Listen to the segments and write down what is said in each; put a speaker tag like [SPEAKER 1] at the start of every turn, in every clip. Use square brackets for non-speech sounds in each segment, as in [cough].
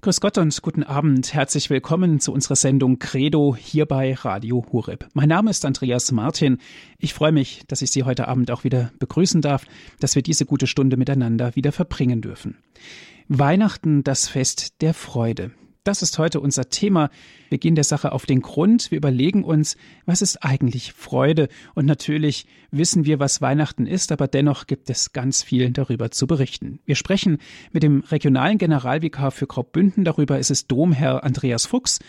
[SPEAKER 1] Grüß Gott und guten Abend. Herzlich willkommen zu unserer Sendung Credo hier bei Radio Hureb. Mein Name ist Andreas Martin. Ich freue mich, dass ich Sie heute Abend auch wieder begrüßen darf, dass wir diese gute Stunde miteinander wieder verbringen dürfen. Weihnachten, das Fest der Freude. Das ist heute unser Thema. Wir gehen der Sache auf den Grund. Wir überlegen uns, was ist eigentlich Freude? Und natürlich wissen wir, was Weihnachten ist, aber dennoch gibt es ganz viel darüber zu berichten. Wir sprechen mit dem regionalen Generalvikar für Graubünden darüber. Es ist Domherr Andreas Fuchs.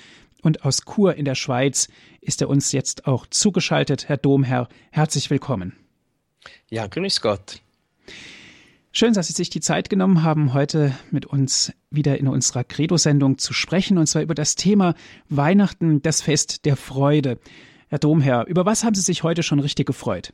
[SPEAKER 1] Und aus Chur in der Schweiz ist er uns jetzt auch zugeschaltet. Herr Domherr, herzlich willkommen.
[SPEAKER 2] Ja, grüß Gott.
[SPEAKER 1] Schön, dass Sie sich die Zeit genommen haben, heute mit uns wieder in unserer Credo-Sendung zu sprechen, und zwar über das Thema Weihnachten, das Fest der Freude. Herr Domherr, über was haben Sie sich heute schon richtig gefreut?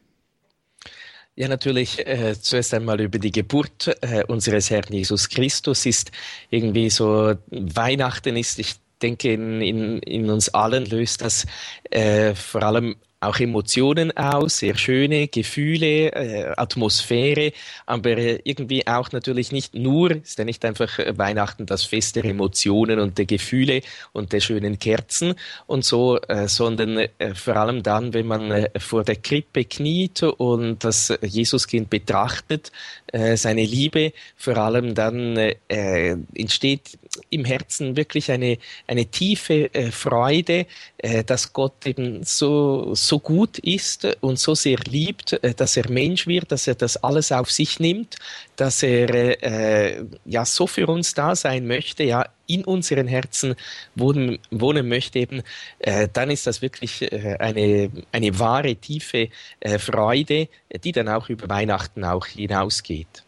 [SPEAKER 2] Ja, natürlich äh, zuerst einmal über die Geburt äh, unseres Herrn Jesus Christus ist irgendwie so, Weihnachten ist, ich denke, in, in, in uns allen löst das äh, vor allem auch Emotionen aus, sehr schöne Gefühle, äh, Atmosphäre, aber äh, irgendwie auch natürlich nicht nur, ist ja nicht einfach äh, Weihnachten das Fest der Emotionen und der Gefühle und der schönen Kerzen und so, äh, sondern äh, vor allem dann, wenn man äh, vor der Krippe kniet und das Jesuskind betrachtet, seine Liebe, vor allem dann entsteht im Herzen wirklich eine, eine tiefe Freude, dass Gott eben so, so gut ist und so sehr liebt, äh, dass er Mensch wird, dass er das alles auf sich nimmt, dass er äh, ja so für uns da sein möchte, ja in unseren Herzen wohnen, wohnen möchte, eben, äh, dann ist das wirklich äh, eine, eine wahre, tiefe äh, Freude, die dann auch über Weihnachten auch hinausgeht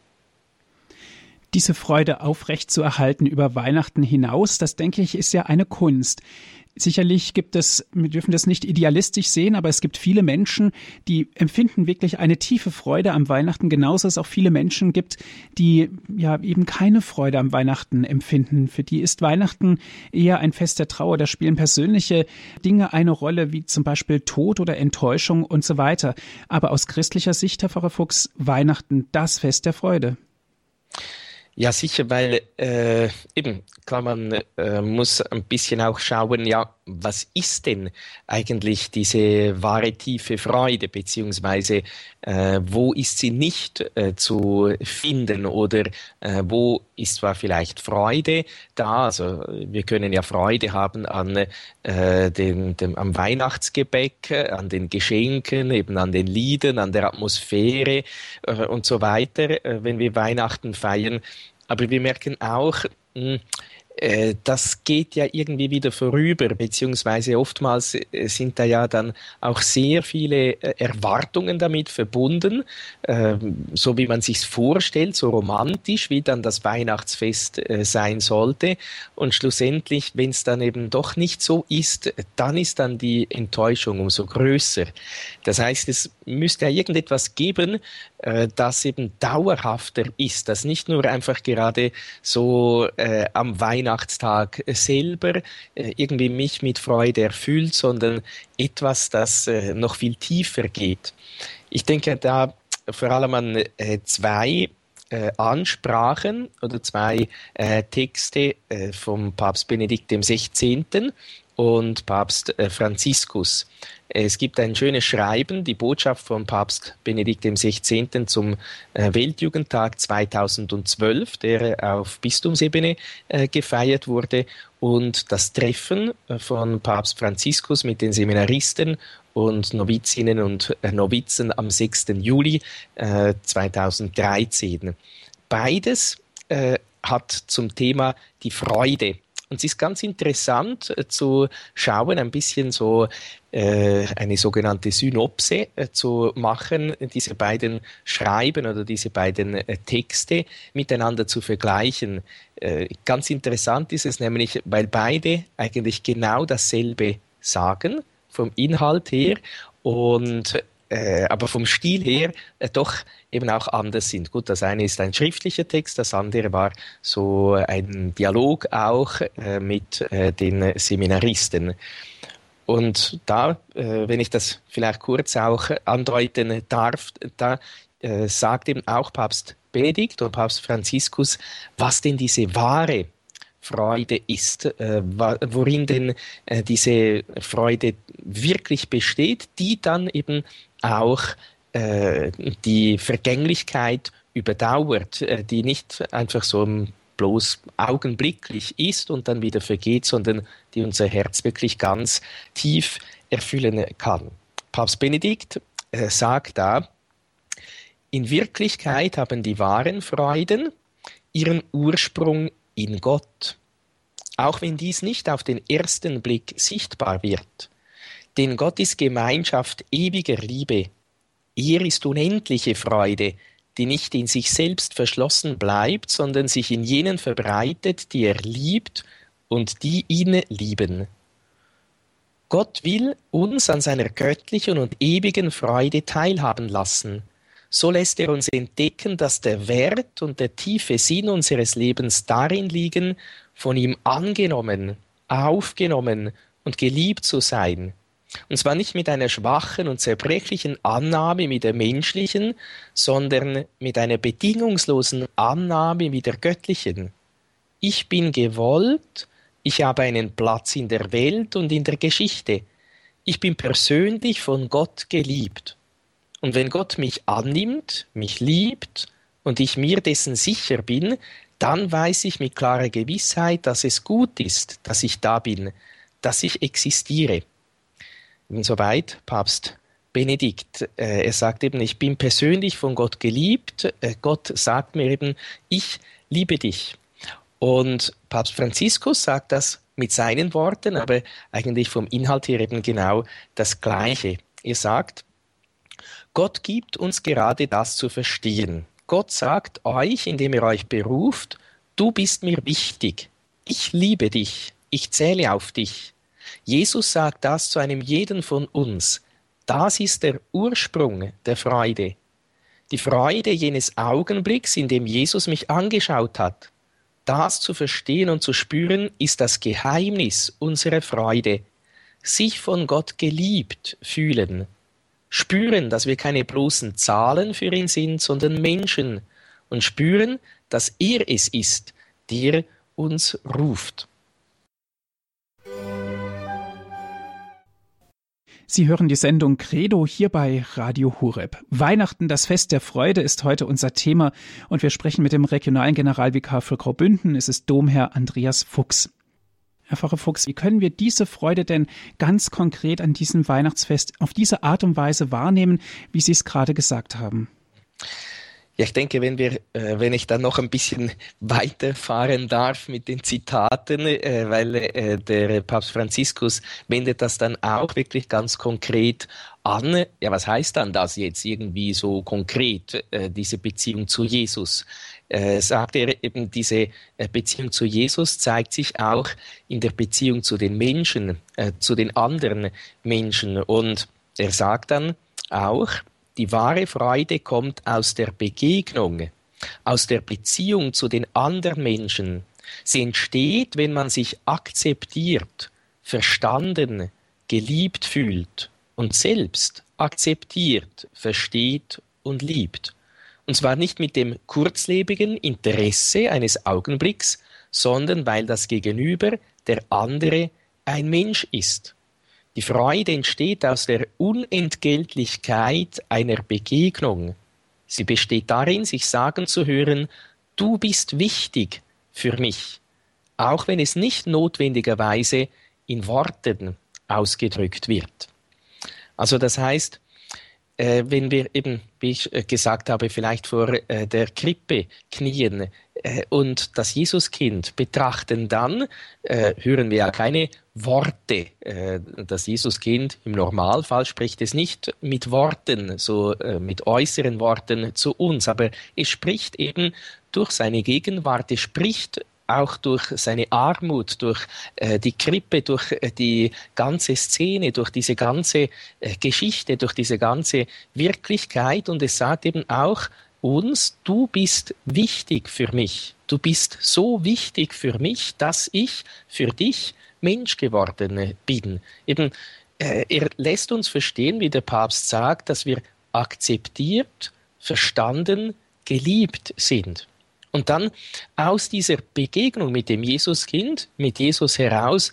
[SPEAKER 1] diese Freude aufrechtzuerhalten über Weihnachten hinaus, das denke ich, ist ja eine Kunst. Sicherlich gibt es, wir dürfen das nicht idealistisch sehen, aber es gibt viele Menschen, die empfinden wirklich eine tiefe Freude am Weihnachten, genauso es auch viele Menschen gibt, die ja eben keine Freude am Weihnachten empfinden. Für die ist Weihnachten eher ein Fest der Trauer. Da spielen persönliche Dinge eine Rolle, wie zum Beispiel Tod oder Enttäuschung und so weiter. Aber aus christlicher Sicht, Herr Pfarrer Fuchs, Weihnachten das Fest der Freude.
[SPEAKER 2] Ja, sicher, weil äh, eben, klar, man äh, muss ein bisschen auch schauen, ja, was ist denn eigentlich diese wahre tiefe Freude, beziehungsweise äh, wo ist sie nicht äh, zu finden oder äh, wo ist zwar vielleicht Freude da, also wir können ja Freude haben an äh, dem, dem, am Weihnachtsgebäck, an den Geschenken, eben an den Liedern, an der Atmosphäre äh, und so weiter, äh, wenn wir Weihnachten feiern. Aber wir merken auch, mh, hm, äh, das geht ja irgendwie wieder vorüber, beziehungsweise oftmals äh, sind da ja dann auch sehr viele äh, Erwartungen damit verbunden, ähm, so wie man sich vorstellt, so romantisch, wie dann das Weihnachtsfest sein sollte. Und schlussendlich, wenn es dann eben doch nicht so ist, dann ist dann die Enttäuschung umso größer. Das heißt, es müsste ja irgendetwas geben, das eben dauerhafter ist, das nicht nur einfach gerade so am Weihnachten Weihnachtstag selber äh, irgendwie mich mit Freude erfüllt, sondern etwas, das äh, noch viel tiefer geht. Ich denke da vor allem an äh, zwei Ansprachen oder zwei Texte vom Papst Benedikt XVI und Papst Franziskus. Es gibt ein schönes Schreiben, die Botschaft von Papst Benedikt XVI. zum äh, Weltjugendtag 2012, der auf Bistumsebene äh, gefeiert wurde, und das Treffen äh, von Papst Franziskus mit den Seminaristen und Novizinnen und Novizen am 6. Juli 2013. Beides hat zum Thema die Freude und es ist ganz interessant äh, zu schauen, ein bisschen so äh, eine sogenannte Synopse äh, zu machen, diese beiden Schreiben oder diese beiden Texte miteinander zu vergleichen. Ganz interessant ist es nämlich, weil beide eigentlich genau dasselbe sagen, vom Inhalt her und äh, aber vom Stil her äh, doch eben auch anders sind. Gut, das eine ist ein schriftlicher Text, das andere war so ein Dialog auch äh, mit äh, den Seminaristen. Und da, äh, wenn ich das vielleicht kurz auch andeuten darf, da äh, sagt eben auch Papst Benedikt und Papst Franziskus, was denn diese wahre Freude ist, äh, worin denn äh, diese Freude wirklich besteht, die dann eben auch äh, die Vergänglichkeit überdauert, äh, die nicht einfach so bloß augenblicklich ist und dann wieder vergeht, sondern die unser Herz wirklich ganz tief erfüllen kann. Papst Benedikt äh, sagt da, in Wirklichkeit haben die wahren Freuden ihren Ursprung in Gott, auch wenn dies nicht auf den ersten Blick sichtbar wird. Denn Gott ist Gemeinschaft ewiger Liebe. Er ist unendliche Freude, die nicht in sich selbst verschlossen bleibt, sondern sich in jenen verbreitet, die er liebt und die ihn lieben. Gott will uns an seiner göttlichen und ewigen Freude teilhaben lassen. So lässt er uns entdecken, dass der Wert und der tiefe Sinn unseres Lebens darin liegen, von ihm angenommen, aufgenommen und geliebt zu sein. Und zwar nicht mit einer schwachen und zerbrechlichen Annahme wie der menschlichen, sondern mit einer bedingungslosen Annahme wie der göttlichen. Ich bin gewollt, ich habe einen Platz in der Welt und in der Geschichte. Ich bin persönlich von Gott geliebt. Und wenn Gott mich annimmt, mich liebt und ich mir dessen sicher bin, dann weiß ich mit klarer Gewissheit, dass es gut ist, dass ich da bin, dass ich existiere. Insoweit Papst Benedikt. Äh, er sagt eben, ich bin persönlich von Gott geliebt. Äh, Gott sagt mir eben, ich liebe dich. Und Papst Franziskus sagt das mit seinen Worten, aber eigentlich vom Inhalt her eben genau das Gleiche. Er sagt, Gott gibt uns gerade das zu verstehen. Gott sagt euch, indem er euch beruft, du bist mir wichtig. Ich liebe dich. Ich zähle auf dich. Jesus sagt das zu einem jeden von uns. Das ist der Ursprung der Freude. Die Freude jenes Augenblicks, in dem Jesus mich angeschaut hat. Das zu verstehen und zu spüren, ist das Geheimnis unserer Freude. Sich von Gott geliebt fühlen. Spüren, dass wir keine bloßen Zahlen für ihn sind, sondern Menschen. Und spüren, dass er es ist, der uns ruft.
[SPEAKER 1] Sie hören die Sendung Credo hier bei Radio Hureb. Weihnachten, das Fest der Freude, ist heute unser Thema und wir sprechen mit dem regionalen Generalvikar für Graubünden. Es ist Domherr Andreas Fuchs. Herr Pfarrer Fuchs, wie können wir diese Freude denn ganz konkret an diesem Weihnachtsfest auf diese Art und Weise wahrnehmen, wie Sie es gerade gesagt haben?
[SPEAKER 2] Ja, ich denke, wenn wir, äh, wenn ich dann noch ein bisschen [laughs] weiterfahren darf mit den Zitaten, äh, weil äh, der Papst Franziskus wendet das dann auch wirklich ganz konkret an. Ja, was heißt dann das jetzt irgendwie so konkret, äh, diese Beziehung zu Jesus? Äh, sagt er eben, diese äh, Beziehung zu Jesus zeigt sich auch in der Beziehung zu den Menschen, zu den anderen Menschen. Und er sagt dann auch, die wahre Freude kommt aus der Begegnung, aus der Beziehung zu den anderen Menschen. Sie entsteht, wenn man sich akzeptiert, verstanden, geliebt fühlt und selbst akzeptiert, versteht und liebt. Und zwar nicht mit dem kurzlebigen Interesse eines Augenblicks, sondern weil das Gegenüber, der andere, ein Mensch ist. Die Freude entsteht aus der Unentgeltlichkeit einer Begegnung. Sie besteht darin, sich sagen zu hören, du bist wichtig für mich, auch wenn es nicht notwendigerweise in Worten ausgedrückt wird. Also das heißt, äh, wenn wir eben, wie ich äh, gesagt habe, vielleicht vor äh, der Krippe knien und das Jesuskind betrachten, dann äh, hören wir ja keine Worte. Äh, das Jesuskind im Normalfall spricht es nicht mit Worten, so mit äußeren Worten zu uns, aber es spricht eben durch seine Gegenwart, es spricht auch durch seine Armut, durch äh, die Krippe, durch äh, die ganze Szene, durch diese ganze äh, Geschichte, durch diese ganze Wirklichkeit. Und es sagt eben auch uns, du bist wichtig für mich. Du bist so wichtig für mich, dass ich für dich Mensch geworden bin. Eben, äh, er lässt uns verstehen, wie der Papst sagt, dass wir akzeptiert, verstanden, geliebt sind. Und dann aus dieser Begegnung mit dem Jesuskind, mit Jesus heraus,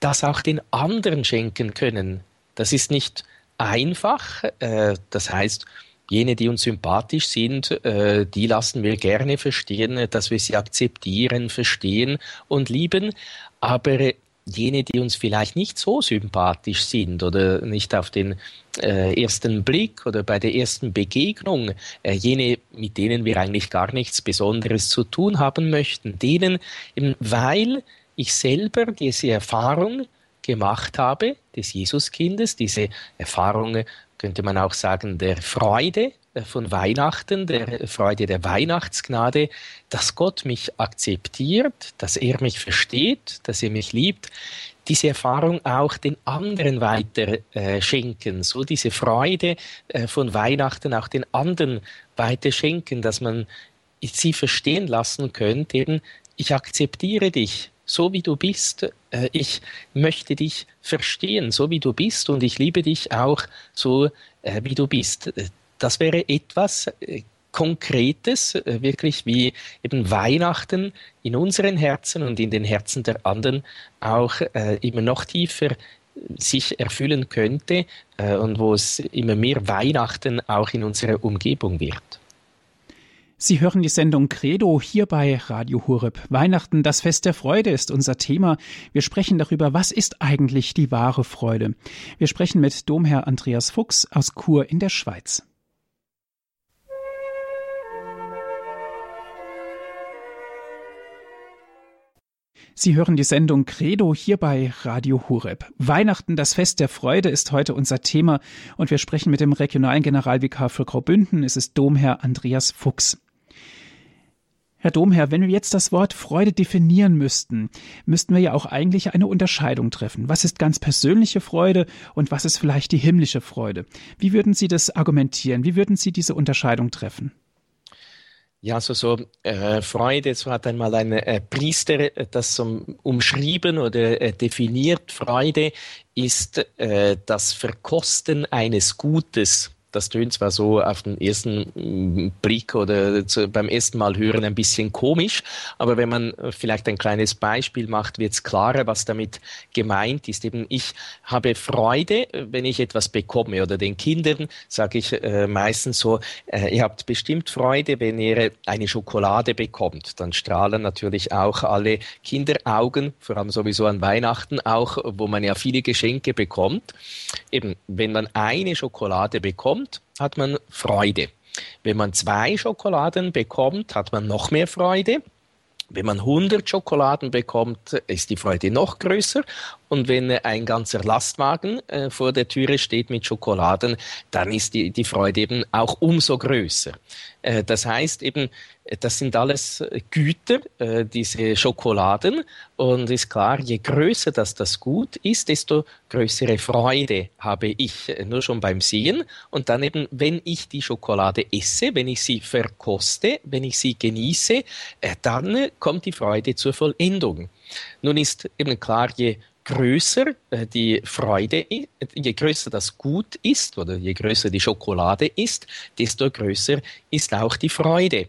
[SPEAKER 2] das auch den anderen schenken können. Das ist nicht einfach. Äh, das heißt, jene, die uns sympathisch sind, äh, die lassen wir gerne verstehen, dass wir sie akzeptieren, verstehen und lieben. Aber jene, die uns vielleicht nicht so sympathisch sind oder nicht auf den äh, ersten Blick oder bei der ersten Begegnung, äh, jene, mit denen wir eigentlich gar nichts Besonderes zu tun haben möchten, denen, eben weil ich selber diese Erfahrung gemacht habe des Jesuskindes, diese Erfahrung könnte man auch sagen der Freude äh, von Weihnachten, der Freude der Weihnachtsgnade, dass Gott mich akzeptiert, dass er mich versteht, dass er mich liebt, diese Erfahrung auch den anderen weiter äh, schenken, so diese Freude äh, von Weihnachten auch den anderen weiter schenken, dass man sie verstehen lassen könnte, eben, ich akzeptiere dich, so wie du bist, äh, ich möchte dich verstehen, so wie du bist und ich liebe dich auch so, äh, wie du bist das wäre etwas äh, Konkretes, äh, wirklich wie eben Weihnachten in unseren Herzen und in den Herzen der anderen auch äh, immer noch tiefer sich erfüllen könnte und wo es immer mehr Weihnachten auch in unserer Umgebung wird.
[SPEAKER 1] Sie hören die Sendung Credo hier bei Radio Hureb. Weihnachten, das Fest der Freude ist unser Thema. Wir sprechen darüber, was ist eigentlich die wahre Freude. Wir sprechen mit Domherr Andreas Fuchs aus Chur in der Schweiz. Sie hören die Sendung Credo hier bei Radio Hureb. Weihnachten, das Fest der Freude, ist heute unser Thema und wir sprechen mit dem regionalen Generalvikar für Graubünden. Es ist Domherr Andreas Fuchs. Herr Domherr, wenn wir jetzt das Wort Freude definieren müssten, müssten wir ja auch eigentlich eine Unterscheidung treffen. Was ist ganz persönliche Freude und was ist vielleicht die himmlische Freude? Wie würden Sie das argumentieren? Wie würden Sie diese Unterscheidung treffen?
[SPEAKER 2] Ja, also so äh, Freude, so hat einmal ein äh, Priester äh, das um, umschrieben oder äh, definiert. Freude ist äh, das Verkosten eines Gutes das tönt zwar so auf den ersten mm, Blick oder zu, beim ersten Mal hören ein bisschen komisch, aber wenn man vielleicht ein kleines Beispiel macht, wird es klarer, was damit gemeint ist. Eben, ich habe Freude, wenn ich etwas bekomme oder den Kindern sage ich äh, meistens so, äh, ihr habt bestimmt Freude, wenn ihr eine Schokolade bekommt. Dann strahlen natürlich auch alle Kinderaugen, vor allem sowieso an Weihnachten auch, wo man ja viele Geschenke bekommt. Eben, wenn man eine Schokolade bekommt, hat man Freude. Wenn man zwei Schokoladen bekommt, hat man noch mehr Freude. Wenn man 100 Schokoladen bekommt, ist die Freude noch größer. Und wenn ein ganzer Lastwagen äh, vor der Türe steht mit Schokoladen, dann ist die, die Freude eben auch umso größer. Äh, das heißt eben, das sind alles Güter, äh, diese Schokoladen. Und ist klar, je größer das das Gut ist, desto größere Freude habe ich äh, nur schon beim Sehen. Und dann eben, wenn ich die Schokolade esse, wenn ich sie verkoste, wenn ich sie genieße, äh, dann kommt die Freude zur Vollendung. Nun ist eben klar, je größer äh, die Freude, je größer das Gut ist oder je größer die Schokolade ist, desto größer ist auch die Freude.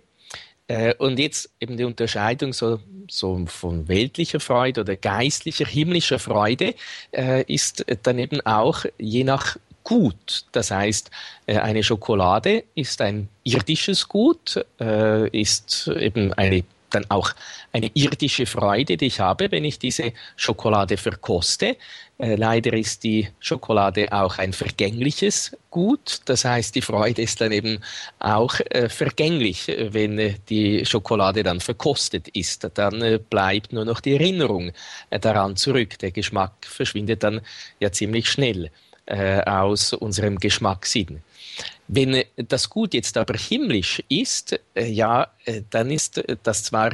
[SPEAKER 2] Äh, und jetzt eben die Unterscheidung so, so von weltlicher Freude oder geistlicher, himmlischer Freude äh, ist dann eben auch je nach Gut. Das heißt, eine Schokolade ist ein irdisches Gut, ist eben eine dann auch eine irdische Freude, die ich habe, wenn ich diese Schokolade verkoste. Äh, leider ist die Schokolade auch ein vergängliches Gut. Das heißt, die Freude ist dann eben auch äh, vergänglich, wenn äh, die Schokolade dann verkostet ist. Dann äh, bleibt nur noch die Erinnerung äh, daran zurück. Der Geschmack verschwindet dann ja ziemlich schnell äh, aus unserem Geschmackssinn. Wenn das Gut jetzt aber himmlisch ist, äh, ja, äh, dann ist das zwar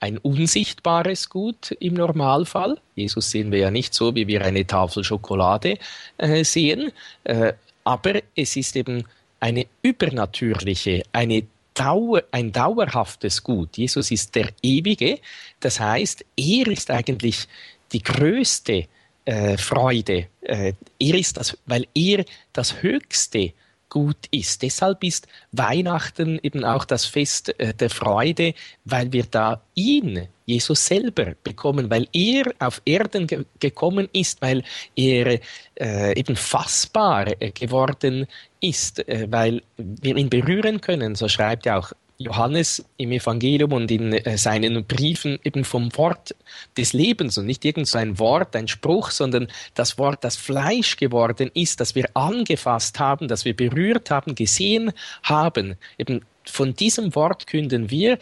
[SPEAKER 2] ein unsichtbares Gut im Normalfall. Jesus sehen wir ja nicht so, wie wir eine Tafel Schokolade äh, sehen, äh, aber es ist eben eine übernatürliche, eine Dauer, ein dauerhaftes Gut. Jesus ist der Ewige, das heißt, er ist eigentlich die größte äh, Freude. Äh, er ist das, weil er das Höchste gut ist. Deshalb ist Weihnachten eben auch das Fest äh, der Freude, weil wir da ihn, Jesus selber, bekommen, weil er auf Erden ge gekommen ist, weil er äh, eben fassbar äh, geworden ist, weil wir ihn berühren können. So schreibt ja auch Johannes im Evangelium und in äh, seinen Briefen eben vom Wort des Lebens und nicht irgendein Wort, ein Spruch, sondern das Wort, das Fleisch geworden ist, das wir angefasst haben, das wir berührt haben, gesehen haben. Eben von diesem Wort künden wir,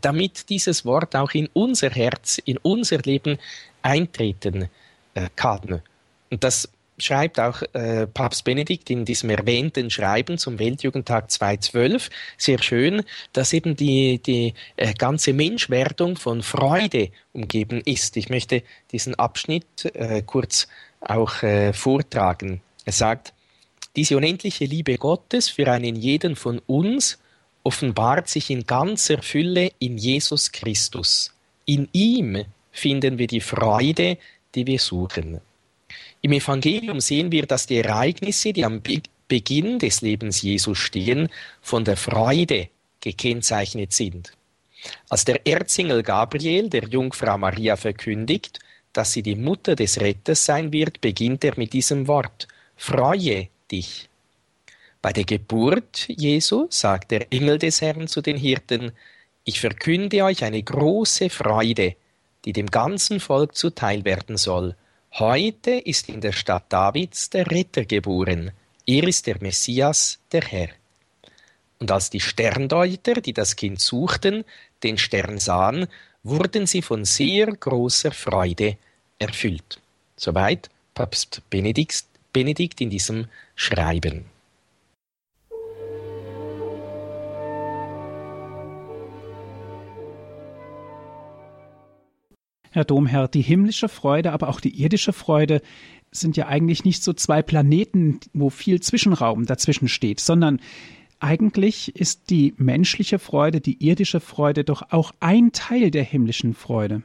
[SPEAKER 2] damit dieses Wort auch in unser Herz, in unser Leben eintreten äh, kann. Und das schreibt auch äh, Papst Benedikt in diesem erwähnten Schreiben zum Weltjugendtag 2012 sehr schön, dass eben die, die äh, ganze Menschwerdung von Freude umgeben ist. Ich möchte diesen Abschnitt äh, kurz auch äh, vortragen. Er sagt, diese unendliche Liebe Gottes für einen jeden von uns offenbart sich in ganzer Fülle in Jesus Christus. In ihm finden wir die Freude, die wir suchen. Im Evangelium sehen wir, dass die Ereignisse, die am Beginn des Lebens Jesu stehen, von der Freude gekennzeichnet sind. Als der Erzengel Gabriel der Jungfrau Maria verkündigt, dass sie die Mutter des Retters sein wird, beginnt er mit diesem Wort, Freue dich. Bei der Geburt Jesu sagt der Engel des Herrn zu den Hirten, ich verkünde euch eine große Freude, die dem ganzen Volk zuteil werden soll. Heute ist in der Stadt Davids der Retter geboren. Er ist der Messias, der Herr. Und als die Sterndeuter, die das Kind suchten, den Stern sahen, wurden sie von sehr großer Freude erfüllt. Soweit Papst Benedikt, Benedikt in diesem Schreiben.
[SPEAKER 1] Herr Domherr, die himmlische Freude, aber auch die irdische Freude sind ja eigentlich nicht so zwei Planeten, wo viel Zwischenraum dazwischen steht, sondern eigentlich ist die menschliche Freude, die irdische Freude doch auch ein Teil der himmlischen Freude.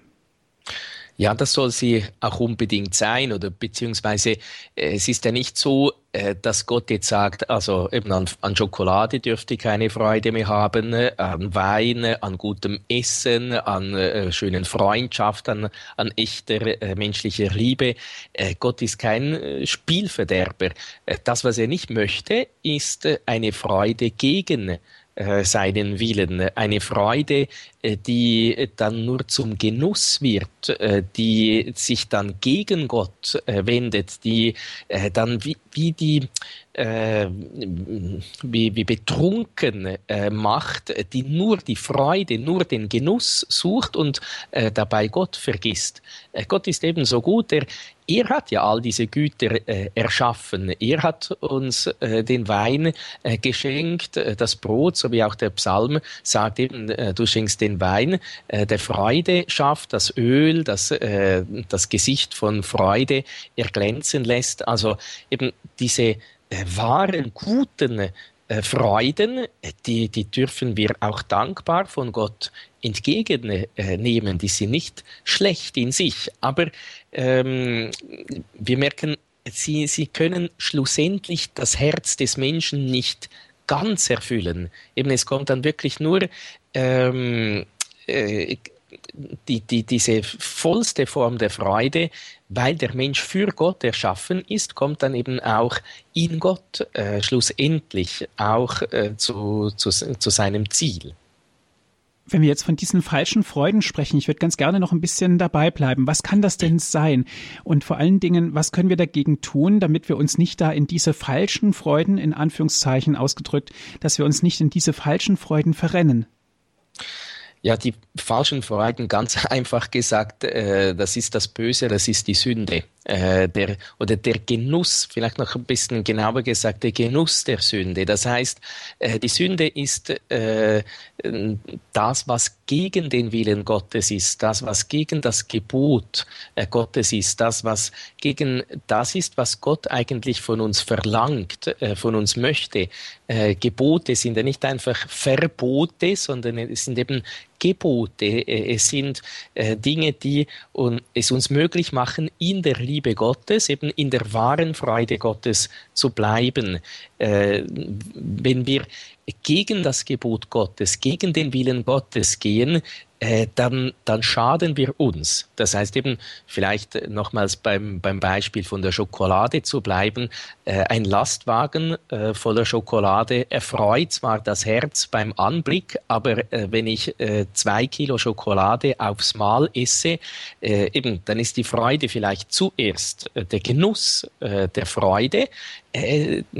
[SPEAKER 2] Ja, das soll sie auch unbedingt sein oder beziehungsweise äh, es ist ja nicht so, äh, dass Gott jetzt sagt, also eben an, an Schokolade dürfte ich keine Freude mehr haben, äh, an Wein, an gutem Essen, an äh, schönen Freundschaft, an, an echter äh, menschlicher Liebe. Äh, Gott ist kein Spielverderber. Das, was er nicht möchte, ist eine Freude gegen seinen Willen. Eine Freude, äh, die dann nur zum Genuss wird, äh, die sich dann gegen Gott wendet, die dann wie, wie die äh, wie, wie betrunken äh, macht, die nur die Freude, nur den Genuss sucht und äh, dabei Gott vergisst. Äh, Gott ist eben so gut, er, er hat ja all diese Güter äh, erschaffen. Er hat uns äh, den Wein äh, geschenkt, äh, das Brot, so wie auch der Psalm sagt eben, äh, du schenkst den Wein, der Freude schafft, das Öl, das, das Gesicht von Freude erglänzen lässt. Also eben diese wahren, guten äh, Freuden, die, die dürfen wir auch dankbar von Gott entgegennehmen. Die sind nicht schlecht in sich, aber ähm, wir merken, sie, sie können schlussendlich das Herz des Menschen nicht ganz erfüllen. Eben es kommt dann wirklich nur ähm, äh, die, die, diese vollste Form der Freude, weil der Mensch für Gott erschaffen ist, kommt dann eben auch in Gott äh, schlussendlich auch äh, zu, zu, zu seinem Ziel.
[SPEAKER 1] Wenn wir jetzt von diesen falschen Freuden sprechen, ich würde ganz gerne noch ein bisschen dabei bleiben. Was kann das denn sein? Und vor allen Dingen, was können wir dagegen tun, damit wir uns nicht da in diese falschen Freuden, in Anführungszeichen ausgedrückt, dass wir uns nicht in diese falschen Freuden verrennen?
[SPEAKER 2] Ja, die falschen Freuden, ganz [laughs] einfach gesagt, äh, das ist das Böse, das ist die Sünde. Äh, der, oder der Genuss, vielleicht noch ein bisschen genauer gesagt, der Genuss der Sünde. Das heißt, äh, die Sünde ist äh, das, was gegen den Willen Gottes ist, das, was gegen das Gebot äh, Gottes ist, das, was gegen das ist, was Gott eigentlich von uns verlangt, äh, von uns möchte. Äh, Gebote sind ja nicht einfach Verbote, sondern es sind eben Gebote. Es sind Dinge, die es uns möglich machen, in der Liebe Gottes, eben in der wahren Freude Gottes zu bleiben. Äh, wenn wir gegen das Gebot Gottes, gegen den Willen Gottes gehen, äh, dann, dann schaden wir uns. Das heißt eben, vielleicht nochmals beim, beim Beispiel von der Schokolade zu bleiben, äh, ein Lastwagen äh, voller Schokolade. Erfreut zwar das Herz beim Anblick, aber äh, wenn ich äh, zwei Kilo Schokolade aufs Mal esse, eben, dann ist die Freude vielleicht zuerst der Genuss der Freude,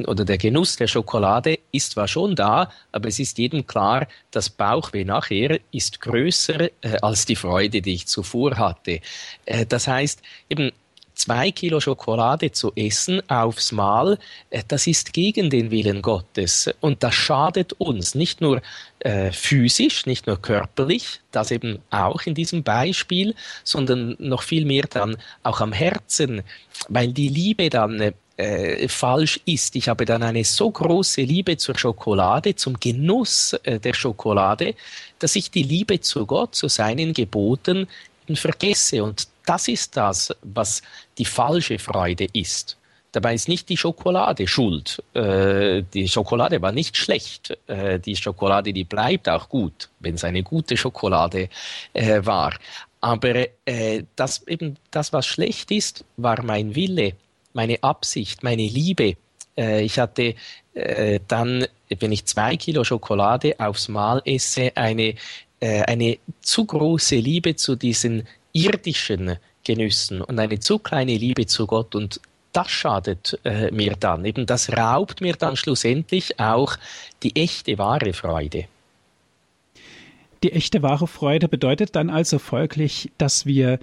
[SPEAKER 2] oder der Genuss der Schokolade ist zwar schon da, aber es ist jedem klar, das Bauchweh nachher ist größer äh, als die Freude, die ich zuvor hatte. Äh, das heißt, eben zwei Kilo Schokolade zu essen aufs Mal, äh, das ist gegen den Willen Gottes und das schadet uns nicht nur äh, physisch, nicht nur körperlich, das eben auch in diesem Beispiel, sondern noch viel mehr dann auch am Herzen, weil die Liebe dann äh, falsch ist. Ich habe dann eine so große Liebe zur Schokolade, zum Genuss äh, der Schokolade, dass ich die Liebe zu Gott, zu seinen Geboten vergesse. Und das ist das, was die falsche Freude ist. Dabei ist nicht die Schokolade schuld. Äh, die Schokolade war nicht schlecht. Äh, die Schokolade, die bleibt auch gut, wenn es eine gute Schokolade äh, war. Aber äh, das eben das, was schlecht ist, war mein Wille meine Absicht, meine Liebe. Äh, ich hatte äh, dann, wenn ich zwei Kilo Schokolade aufs Mal esse, eine, äh, eine zu große Liebe zu diesen irdischen Genüssen und eine zu kleine Liebe zu Gott und das schadet äh, mir dann. Eben das raubt mir dann schlussendlich auch die echte wahre Freude.
[SPEAKER 1] Die echte wahre Freude bedeutet dann also folglich, dass wir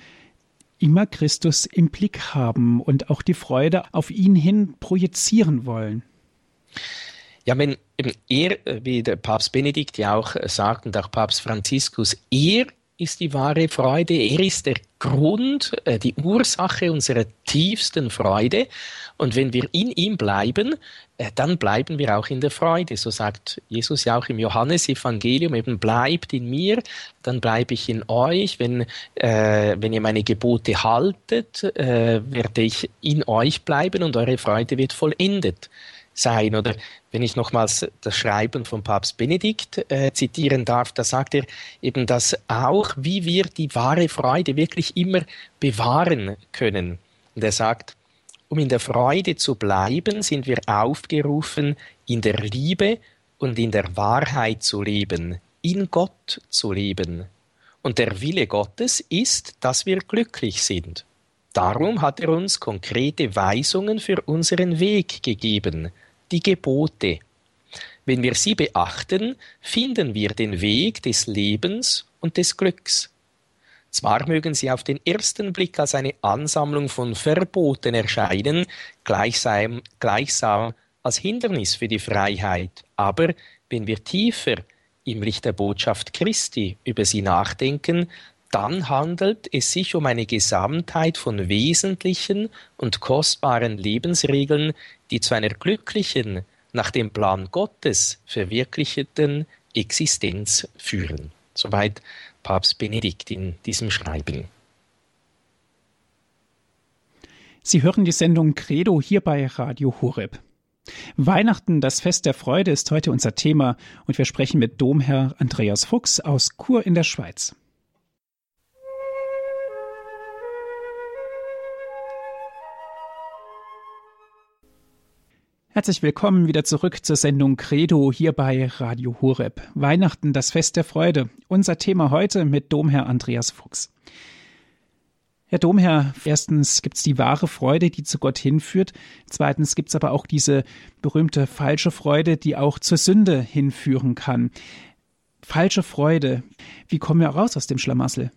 [SPEAKER 1] immer Christus im Blick haben und auch die Freude auf ihn hin projizieren wollen.
[SPEAKER 2] Ja, wenn er, wie der Papst Benedikt ja auch sagt und auch Papst Franziskus, er ist die wahre Freude. Er ist der Grund, äh, die Ursache unserer tiefsten Freude. Und wenn wir in ihm bleiben, äh, dann bleiben wir auch in der Freude. So sagt Jesus ja auch im Johannesevangelium, eben bleibt in mir, dann bleibe ich in euch. Wenn, äh, wenn ihr meine Gebote haltet, äh, werde ich in euch bleiben und eure Freude wird vollendet sein. Oder wenn ich nochmals das Schreiben von Papst Benedikt äh, zitieren darf, da sagt er eben, dass auch, wie wir die wahre Freude wirklich immer bewahren können. Und er sagt, um in der Freude zu bleiben, sind wir aufgerufen, in der Liebe und in der Wahrheit zu leben, in Gott zu leben. Und der Wille Gottes ist, dass wir glücklich sind. Darum hat er uns konkrete Weisungen für unseren Weg gegeben, die Gebote. Wenn wir sie beachten, finden wir den Weg des Lebens und des Glücks. Zwar mögen sie auf den ersten Blick als eine Ansammlung von Verboten erscheinen, gleichsam, gleichsam als Hindernis für die Freiheit, aber wenn wir tiefer im Licht der Botschaft Christi über sie nachdenken, dann handelt es sich um eine Gesamtheit von wesentlichen und kostbaren Lebensregeln, die zu einer glücklichen, nach dem Plan Gottes verwirklichten Existenz führen. Soweit Papst Benedikt in diesem Schreiben.
[SPEAKER 1] Sie hören die Sendung Credo hier bei Radio Horeb. Weihnachten, das Fest der Freude, ist heute unser Thema und wir sprechen mit Domherr Andreas Fuchs aus Chur in der Schweiz. Herzlich willkommen wieder zurück zur Sendung Credo hier bei Radio Horeb. Weihnachten, das Fest der Freude. Unser Thema heute mit Domherr Andreas Fuchs. Herr Domherr, erstens gibt es die wahre Freude, die zu Gott hinführt. Zweitens gibt es aber auch diese berühmte falsche Freude, die auch zur Sünde hinführen kann. Falsche Freude. Wie kommen wir raus aus dem Schlamassel?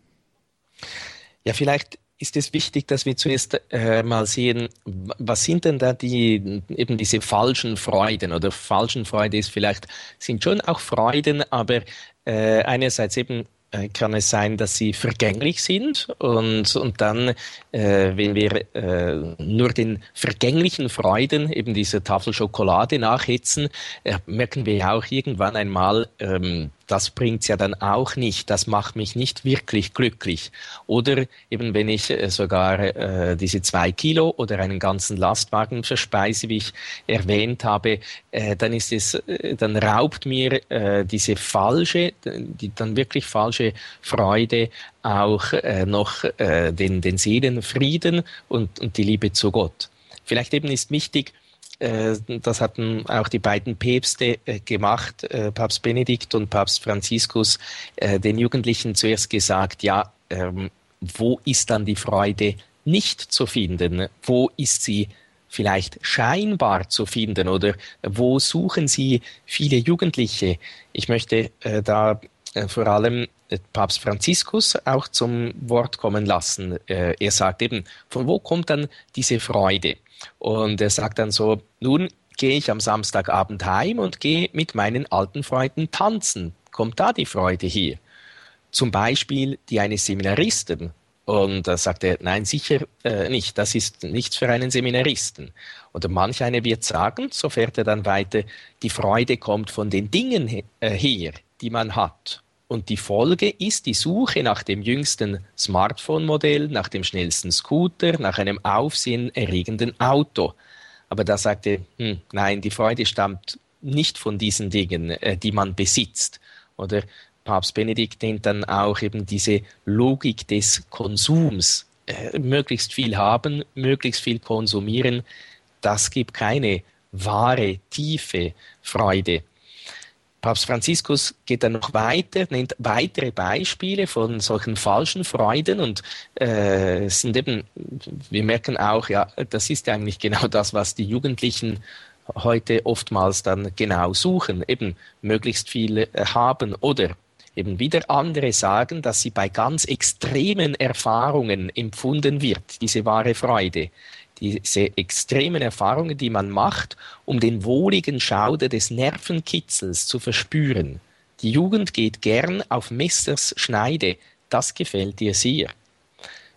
[SPEAKER 2] Ja, vielleicht ist es wichtig, dass wir zuerst äh, mal sehen, was sind denn da die eben diese falschen Freuden? Oder falschen Freude ist vielleicht sind schon auch Freuden, aber äh, einerseits eben äh, kann es sein, dass sie vergänglich sind und, und dann, äh, wenn wir äh, nur den vergänglichen Freuden, eben dieser Tafel Schokolade nachhetzen, äh, merken wir auch irgendwann einmal, ähm, das bringt's ja dann auch nicht. Das macht mich nicht wirklich glücklich. Oder eben wenn ich äh, sogar äh, diese zwei Kilo oder einen ganzen Lastwagen verspeise, wie ich erwähnt habe, äh, dann ist es, äh, dann raubt mir äh, diese falsche, die dann wirklich falsche Freude auch äh, noch äh, den, den Seelenfrieden und, und die Liebe zu Gott. Vielleicht eben ist wichtig, das hatten auch die beiden Päpste äh, gemacht, äh, Papst Benedikt und Papst Franziskus, den Jugendlichen zuerst gesagt, ja, ähm, wo ist dann die Freude nicht zu finden? Wo ist sie vielleicht scheinbar zu finden oder wo suchen Sie viele Jugendliche? Ich möchte da vor allem Papst Franziskus auch zum Wort kommen lassen. Er sagt eben, von wo kommt dann diese Freude? Und er sagt dann so, nun gehe ich am Samstagabend heim und gehe mit meinen alten Freunden tanzen. Kommt da die Freude hier? Zum Beispiel die eines Seminaristen. Und da sagt er, nein, sicher äh, nicht. Das ist nichts für einen Seminaristen. Oder manch einer wird sagen, so fährt er dann weiter, die Freude kommt von den Dingen äh, her, die man hat. Und die Folge ist die Suche nach dem jüngsten Smartphone-Modell, nach dem schnellsten Scooter, nach einem aufsehenerregenden Auto. Aber da sagte, hm, nein, die Freude stammt nicht von diesen Dingen, äh, die man besitzt. Oder Papst Benedikt nennt dann auch eben diese Logik des Konsums. Äh, möglichst viel haben, möglichst viel konsumieren, das gibt keine wahre, tiefe Freude. Papst Franziskus geht dann noch weiter, nennt weitere Beispiele von solchen falschen Freuden und äh, sind eben, wir merken auch, ja, das ist eigentlich genau das, was die Jugendlichen heute oftmals dann genau suchen, eben möglichst viel äh, haben oder eben wieder andere sagen, dass sie bei ganz extremen Erfahrungen empfunden wird, diese wahre Freude diese extremen Erfahrungen, die man macht, um den wohligen Schauder des Nervenkitzels zu verspüren. Die Jugend geht gern auf Messers Schneide, das gefällt ihr sehr.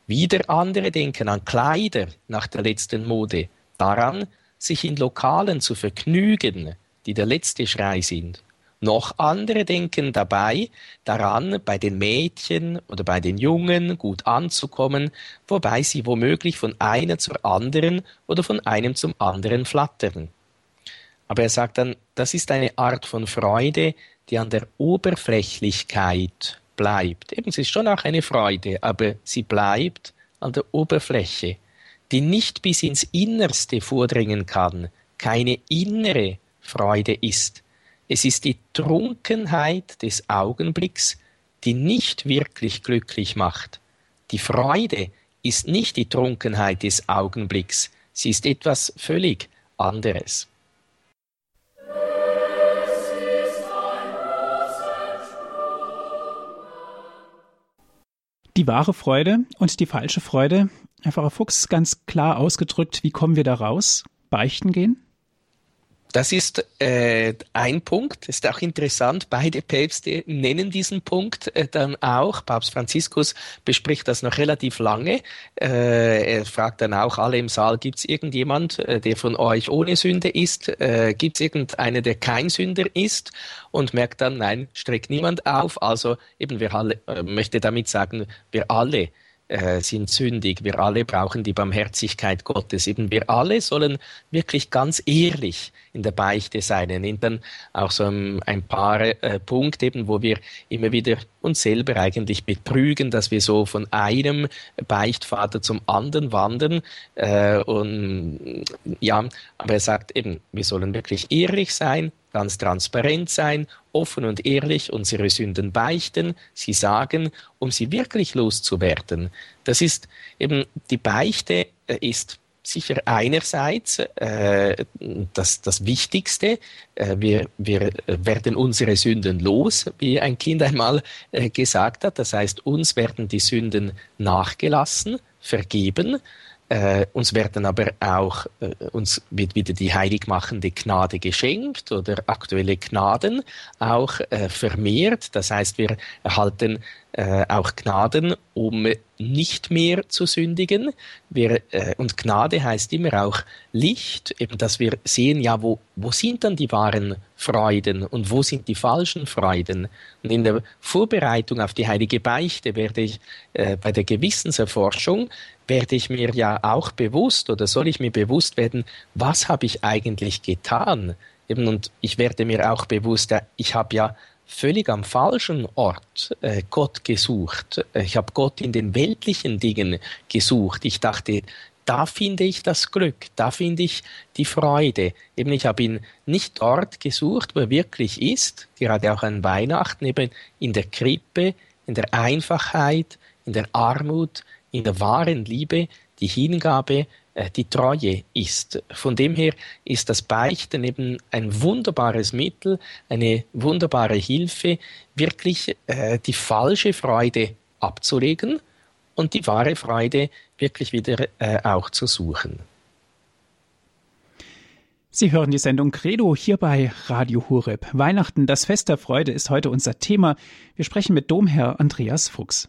[SPEAKER 2] Wieder andere denken an Kleider nach der letzten Mode, daran, sich in Lokalen zu vergnügen, die der letzte Schrei sind. Noch andere denken dabei daran, bei den Mädchen oder bei den Jungen gut anzukommen, wobei sie womöglich von einer zur anderen oder von einem zum anderen flattern. Aber er sagt dann, das ist eine Art von Freude, die an der Oberflächlichkeit bleibt. Eben, es ist schon auch eine Freude, aber sie bleibt an der Oberfläche, die nicht bis ins Innerste vordringen kann, keine innere Freude ist, es ist die Trunkenheit des Augenblicks, die nicht wirklich glücklich macht. Die Freude ist nicht die Trunkenheit des Augenblicks, sie ist etwas völlig anderes.
[SPEAKER 1] Die wahre Freude und die falsche Freude, Herr Pfarrer Fuchs, ganz klar ausgedrückt, wie kommen wir da raus? Beichten gehen?
[SPEAKER 2] Das ist äh, ein Punkt. Ist auch interessant. Beide Päpste nennen diesen Punkt äh, dann auch. Papst Franziskus bespricht das noch relativ lange. Äh, er fragt dann auch alle im Saal, gibt es irgendjemand, äh, der von euch ohne Sünde ist? Äh, gibt es irgendeinen, der kein Sünder ist? Und merkt dann, nein, streckt niemand auf. Also eben, wir alle, äh, möchte damit sagen, wir alle äh, sind sündig. Wir alle brauchen die Barmherzigkeit Gottes. Eben wir alle sollen wirklich ganz ehrlich in der Beichte sein. Nennt dann auch so ein paar äh, Punkte, eben, wo wir immer wieder uns selber eigentlich betrügen, dass wir so von einem Beichtvater zum anderen wandern. Äh, und ja, aber er sagt eben, wir sollen wirklich ehrlich sein, ganz transparent sein, offen und ehrlich unsere Sünden beichten, sie sagen, um sie wirklich loszuwerden. Das ist eben die Beichte äh, ist sicher einerseits äh, das, das Wichtigste. Äh, wir, wir werden unsere Sünden los, wie ein Kind einmal äh, gesagt hat. Das heißt, uns werden die Sünden nachgelassen, vergeben. Äh, uns werden aber auch, äh, uns wird wieder die heiligmachende Gnade geschenkt oder aktuelle Gnaden auch äh, vermehrt. Das heißt, wir erhalten äh, auch Gnaden, um nicht mehr zu sündigen. Wir, äh, und Gnade heißt immer auch Licht, eben dass wir sehen, ja, wo, wo sind dann die wahren Freuden und wo sind die falschen Freuden. Und in der Vorbereitung auf die heilige Beichte werde ich äh, bei der Gewissenserforschung werde ich mir ja auch bewusst oder soll ich mir bewusst werden, was habe ich eigentlich getan? Eben, und ich werde mir auch bewusst, ich habe ja völlig am falschen Ort äh, Gott gesucht. Ich habe Gott in den weltlichen Dingen gesucht. Ich dachte, da finde ich das Glück, da finde ich die Freude. Eben, ich habe ihn nicht dort gesucht, wo er wirklich ist, gerade auch an Weihnachten, eben in der Krippe, in der Einfachheit, in der Armut, in der wahren Liebe, die Hingabe, äh, die Treue ist. Von dem her ist das Beichten eben ein wunderbares Mittel, eine wunderbare Hilfe, wirklich äh, die falsche Freude abzulegen und die wahre Freude wirklich wieder äh, auch zu suchen.
[SPEAKER 1] Sie hören die Sendung Credo hier bei Radio Hureb. Weihnachten, das Fest der Freude ist heute unser Thema. Wir sprechen mit Domherr Andreas Fuchs.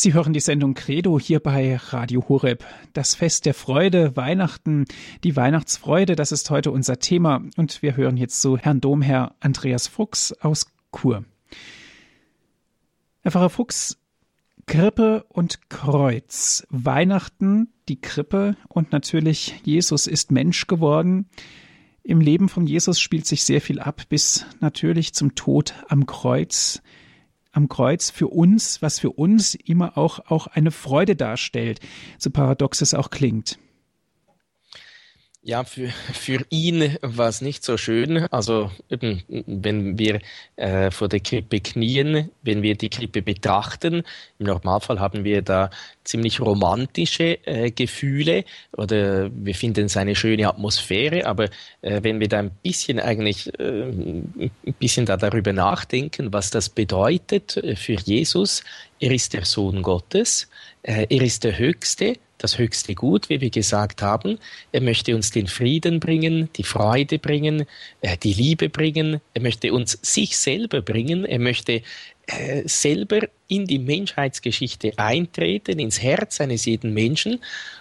[SPEAKER 1] Sie hören die Sendung Credo hier bei Radio Horeb. Das Fest der Freude, Weihnachten, die Weihnachtsfreude, das ist heute unser Thema. Und wir hören jetzt zu Herrn Domherr Andreas Fuchs aus Chur. Herr Pfarrer Fuchs, Krippe und Kreuz, Weihnachten, die Krippe und natürlich Jesus ist Mensch geworden. Im Leben von Jesus spielt sich sehr viel ab, bis natürlich zum Tod am Kreuz am Kreuz für uns, was für uns immer auch, auch eine Freude darstellt, so paradox es auch klingt.
[SPEAKER 2] Ja, für, für ihn war es nicht so schön. Also eben, wenn wir äh, vor der Krippe knien, wenn wir die Krippe betrachten, im Normalfall haben wir da ziemlich romantische äh, Gefühle oder wir finden es eine schöne Atmosphäre, aber äh, wenn wir da ein bisschen eigentlich äh, ein bisschen da darüber nachdenken, was das bedeutet äh, für Jesus, er ist der Sohn Gottes, äh, er ist der Höchste, das höchste Gut, wie wir gesagt haben. Er möchte uns den Frieden bringen, die Freude bringen, äh, die Liebe bringen. Er möchte uns sich selber bringen. Er möchte äh, selber in die Menschheitsgeschichte eintreten, ins Herz eines jeden Menschen.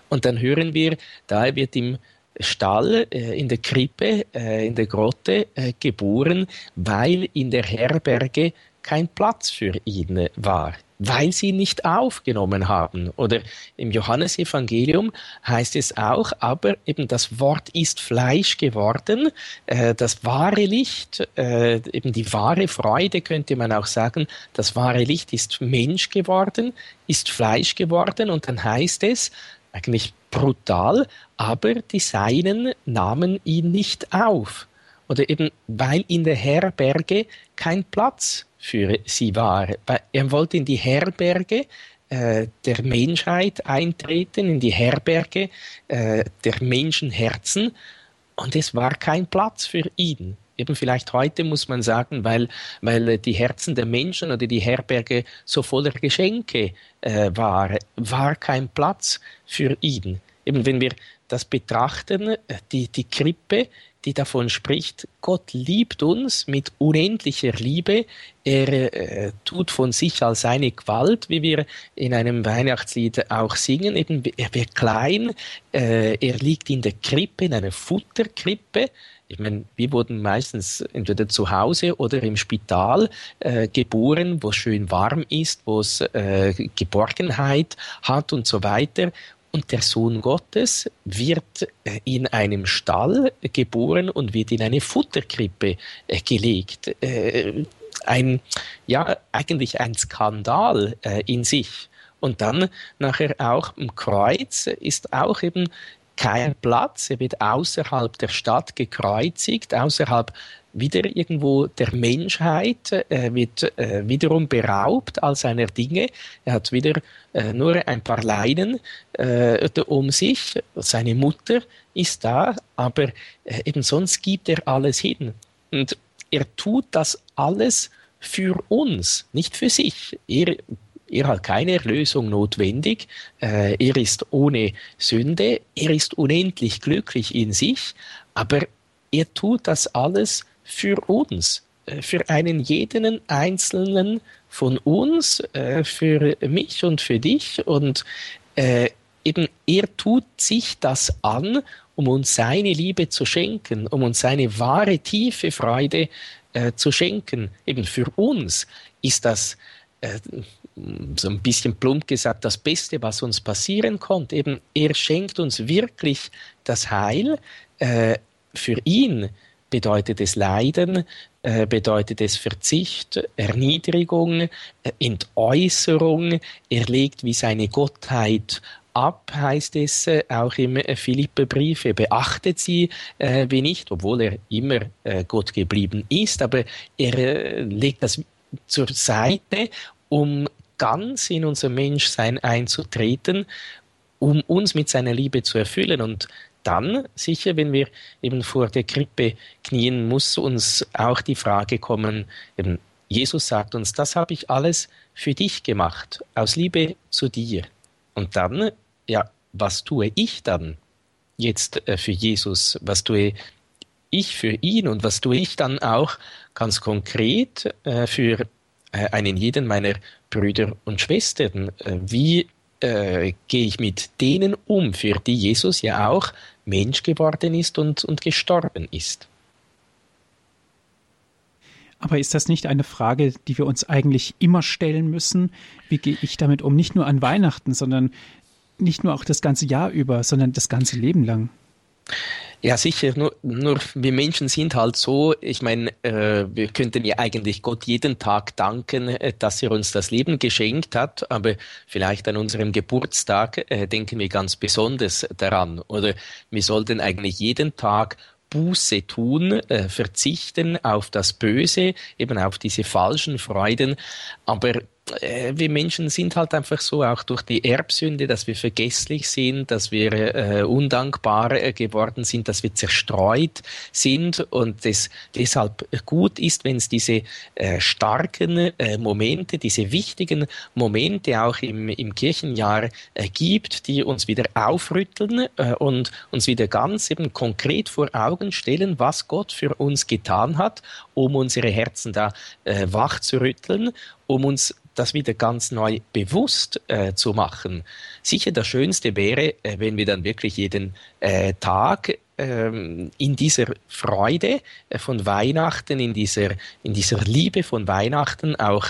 [SPEAKER 2] Und dann hören wir, da wird im Stall, äh, in der Krippe, in der Grotte geboren, weil in der Herberge kein Platz für ihn war weil sie nicht aufgenommen haben. Oder im Johannesevangelium heißt es auch, aber eben das Wort ist Fleisch geworden, äh, das wahre Licht, äh, eben die wahre Freude könnte man auch sagen, das wahre Licht ist Mensch geworden, ist Fleisch geworden und dann heißt es, eigentlich brutal, aber die Seinen nahmen ihn nicht auf. Oder eben, weil in der Herberge kein Platz für sie war. Er wollte in die Herberge äh, der Menschheit eintreten, in die Herberge äh, der Menschenherzen und es war kein Platz für ihn. Eben vielleicht heute muss man sagen, weil, weil die Herzen der Menschen oder die Herberge so voller Geschenke äh, war, war kein Platz für ihn. Eben wenn wir das betrachten, äh, die, die Krippe, die davon spricht, Gott liebt uns mit unendlicher Liebe, er äh, tut von sich als seine Gewalt, wie wir in einem Weihnachtslied auch singen, eben er wird klein, äh, er liegt in der Krippe, in einer Futterkrippe, ich meine, wir wurden meistens entweder zu Hause oder im Spital äh, geboren, wo es schön warm ist, wo es äh, Geborgenheit hat und so weiter. Und der Sohn Gottes wird äh, in einem Stall geboren und wird in eine Futterkrippe äh, gelegt. Äh, ein, ja, eigentlich ein Skandal in sich. Und dann nachher auch im Kreuz ist auch eben kein Platz. Er wird außerhalb der Stadt gekreuzigt, außerhalb wieder irgendwo der Menschheit, äh, wird äh, wiederum beraubt all seiner Dinge. Er hat wieder äh, nur ein paar Leiden äh, um sich. Seine Mutter ist da, aber äh, eben sonst gibt er alles hin. Und er tut das alles für uns, nicht für sich. Er er hat keine Erlösung notwendig, äh, er ist ohne Sünde, er ist unendlich glücklich in sich, aber er tut das alles für uns, äh, für einen jeden Einzelnen von uns, äh, für mich und für dich. Und äh, eben er tut sich das an, um uns seine Liebe zu schenken, um uns seine wahre, tiefe Freude zu schenken. Eben für uns ist das so ein bisschen plump gesagt, das Beste, was uns passieren konnte. Eben, er schenkt uns wirklich das Heil. Äh, für ihn bedeutet es Leiden, äh, bedeutet es Verzicht, Erniedrigung, äh, Entäußerung. Er legt wie seine Gottheit ab, heißt es äh, auch im Philipperbrief. Er beachtet sie wie nicht, obwohl er immer Gott geblieben ist, aber er legt das zur Seite, um ganz in unser Menschsein einzutreten, um uns mit seiner Liebe zu erfüllen. Und dann, sicher, wenn wir eben vor der Krippe knien, muss uns auch die Frage kommen, eben, Jesus sagt uns, das habe ich alles für dich gemacht, aus Liebe zu dir. Und dann, ja, was tue ich dann jetzt äh, für Jesus? Was tue ich für ihn und was tue ich dann auch ganz konkret äh, für äh, einen jeden meiner Brüder und Schwestern. Wie äh, gehe ich mit denen um, für die Jesus ja auch Mensch geworden ist und, und gestorben ist?
[SPEAKER 1] Aber ist das nicht eine Frage, die wir uns eigentlich immer stellen müssen? Wie gehe ich damit um? Nicht nur an Weihnachten, sondern nicht nur auch das ganze Jahr über, sondern das ganze Leben lang.
[SPEAKER 2] Ja, sicher. Nur, nur wir Menschen sind halt so, ich meine, äh, wir könnten ja eigentlich Gott jeden Tag danken, äh, dass er uns das Leben geschenkt hat, aber vielleicht an unserem Geburtstag äh, denken wir ganz besonders daran. Oder wir sollten eigentlich jeden Tag Buße tun, äh, verzichten auf das Böse, eben auf diese falschen Freuden. Aber äh, wir Menschen sind halt einfach so, auch durch die Erbsünde, dass wir vergesslich sind, dass wir äh, undankbar äh, geworden sind, dass wir zerstreut sind und es deshalb gut ist, wenn es diese äh, starken äh, Momente, diese wichtigen Momente auch im, im Kirchenjahr äh, gibt, die uns wieder aufrütteln und uns wieder ganz eben konkret vor Augen stellen, was Gott für uns getan hat, um unsere Herzen da wach zu rütteln, um uns das wieder ganz neu bewusst äh, zu machen. Sicher das Schönste wäre, äh, wenn wir dann wirklich jeden äh, Tag ähm, in dieser Freude äh, von Weihnachten, in dieser, in dieser Liebe von Weihnachten auch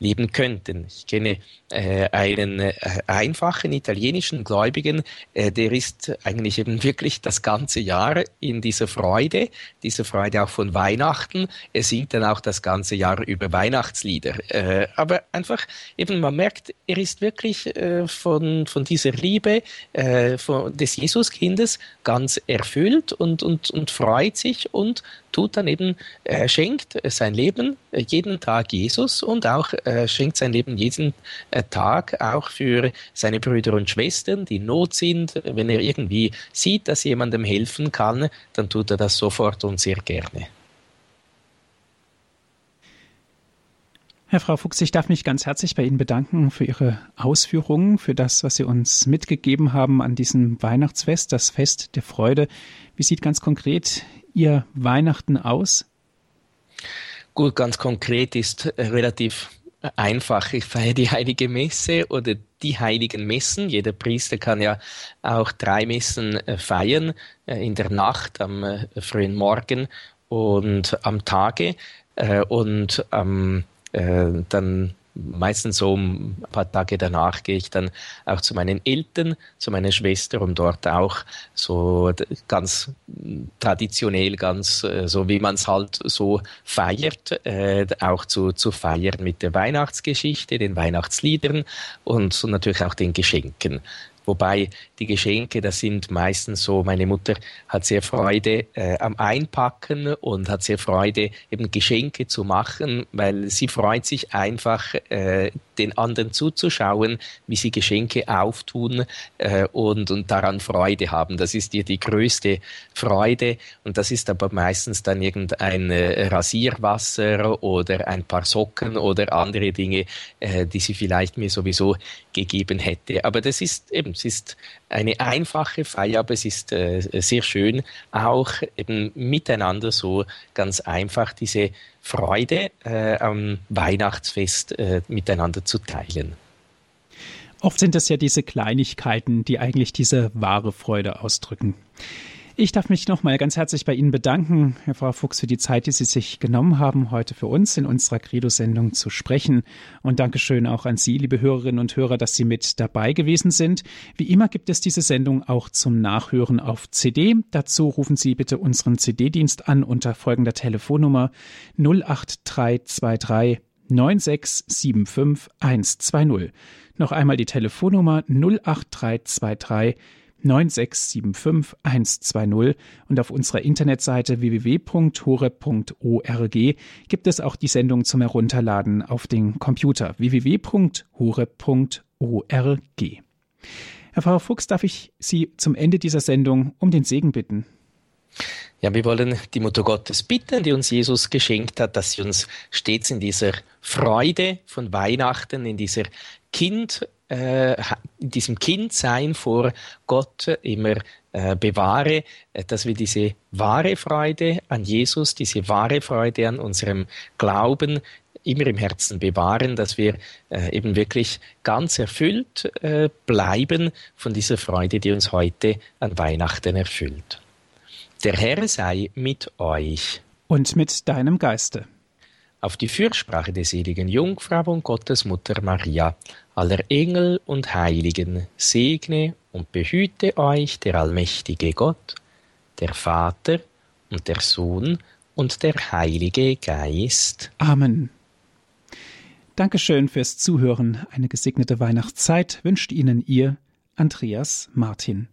[SPEAKER 2] leben könnten. Ich kenne äh, einen äh, einfachen italienischen Gläubigen, äh, der ist eigentlich eben wirklich das ganze Jahr in dieser Freude, dieser Freude auch von Weihnachten. Er singt dann auch das ganze Jahr über Weihnachtslieder. Äh, aber einfach eben, man merkt, er ist wirklich äh, von, von dieser Liebe äh, von, des Jesuskindes ganz erfüllt und, und, und freut sich und tut dann eben, er schenkt sein Leben jeden Tag Jesus und auch äh, schenkt sein Leben jeden äh, Tag auch für seine Brüder und Schwestern, die in Not sind. Wenn er irgendwie sieht, dass jemandem helfen kann, dann tut er das sofort und sehr gerne.
[SPEAKER 1] Herr Frau Fuchs, ich darf mich ganz herzlich bei Ihnen bedanken für Ihre Ausführungen, für das, was Sie uns mitgegeben haben an diesem Weihnachtsfest, das Fest der Freude. Wie sieht ganz konkret Ihr Weihnachten aus?
[SPEAKER 2] Gut, ganz konkret ist relativ einfach. Ich feiere die heilige Messe oder die heiligen Messen. Jeder Priester kann ja auch drei Messen äh, feiern, äh, in der Nacht, am äh, frühen Morgen und am Tage. Und ähm, dann meistens so ein paar Tage danach gehe ich dann auch zu meinen Eltern, zu meiner Schwester, um dort auch so ganz traditionell, ganz äh, so wie man es halt so feiert, äh, auch zu, zu feiern mit der Weihnachtsgeschichte, den Weihnachtsliedern und natürlich auch den Geschenken. Wobei die Geschenke, das sind meistens so, meine Mutter hat sehr Freude äh, am Einpacken und hat sehr Freude, eben Geschenke zu machen, weil sie freut sich einfach, äh, den anderen zuzuschauen, wie sie Geschenke auftun äh, und, und daran Freude haben. Das ist ihr die größte Freude und das ist aber meistens dann irgendein äh, Rasierwasser oder ein paar Socken oder andere Dinge, äh, die sie vielleicht mir sowieso gegeben hätte. Aber das ist eben es ist eine einfache Feier, aber es ist äh, sehr schön, auch eben miteinander so ganz einfach diese Freude äh, am Weihnachtsfest äh, miteinander zu teilen.
[SPEAKER 1] Oft sind es ja diese Kleinigkeiten, die eigentlich diese wahre Freude ausdrücken. Ich darf mich nochmal ganz herzlich bei Ihnen bedanken, Herr Frau Fuchs, für die Zeit, die Sie sich genommen haben, heute für uns in unserer Credo-Sendung zu sprechen. Und Dankeschön auch an Sie, liebe Hörerinnen und Hörer, dass Sie mit dabei gewesen sind. Wie immer gibt es diese Sendung auch zum Nachhören auf CD. Dazu rufen Sie bitte unseren CD-Dienst an unter folgender Telefonnummer 08323 9675 120. Noch einmal die Telefonnummer 08323 9675 120 und auf unserer Internetseite www.hore.org gibt es auch die Sendung zum Herunterladen auf den Computer www.hore.org. Herr Pfarrer Fuchs, darf ich Sie zum Ende dieser Sendung um den Segen bitten?
[SPEAKER 2] Ja, wir wollen die Mutter Gottes bitten, die uns Jesus geschenkt hat, dass sie uns stets in dieser Freude von Weihnachten, in dieser Kind, äh, in diesem Kindsein vor Gott immer äh, bewahre, äh, dass wir diese wahre Freude an Jesus, diese wahre Freude an unserem Glauben immer im Herzen bewahren, dass wir äh, eben wirklich ganz erfüllt äh, bleiben von dieser Freude, die uns heute an Weihnachten erfüllt. Der Herr sei mit euch.
[SPEAKER 1] Und mit deinem Geiste.
[SPEAKER 2] Auf die Fürsprache der seligen Jungfrau und Gottesmutter Maria, aller Engel und Heiligen, segne und behüte euch der allmächtige Gott, der Vater und der Sohn und der Heilige Geist.
[SPEAKER 1] Amen. Dankeschön fürs Zuhören. Eine gesegnete Weihnachtszeit wünscht Ihnen Ihr Andreas Martin.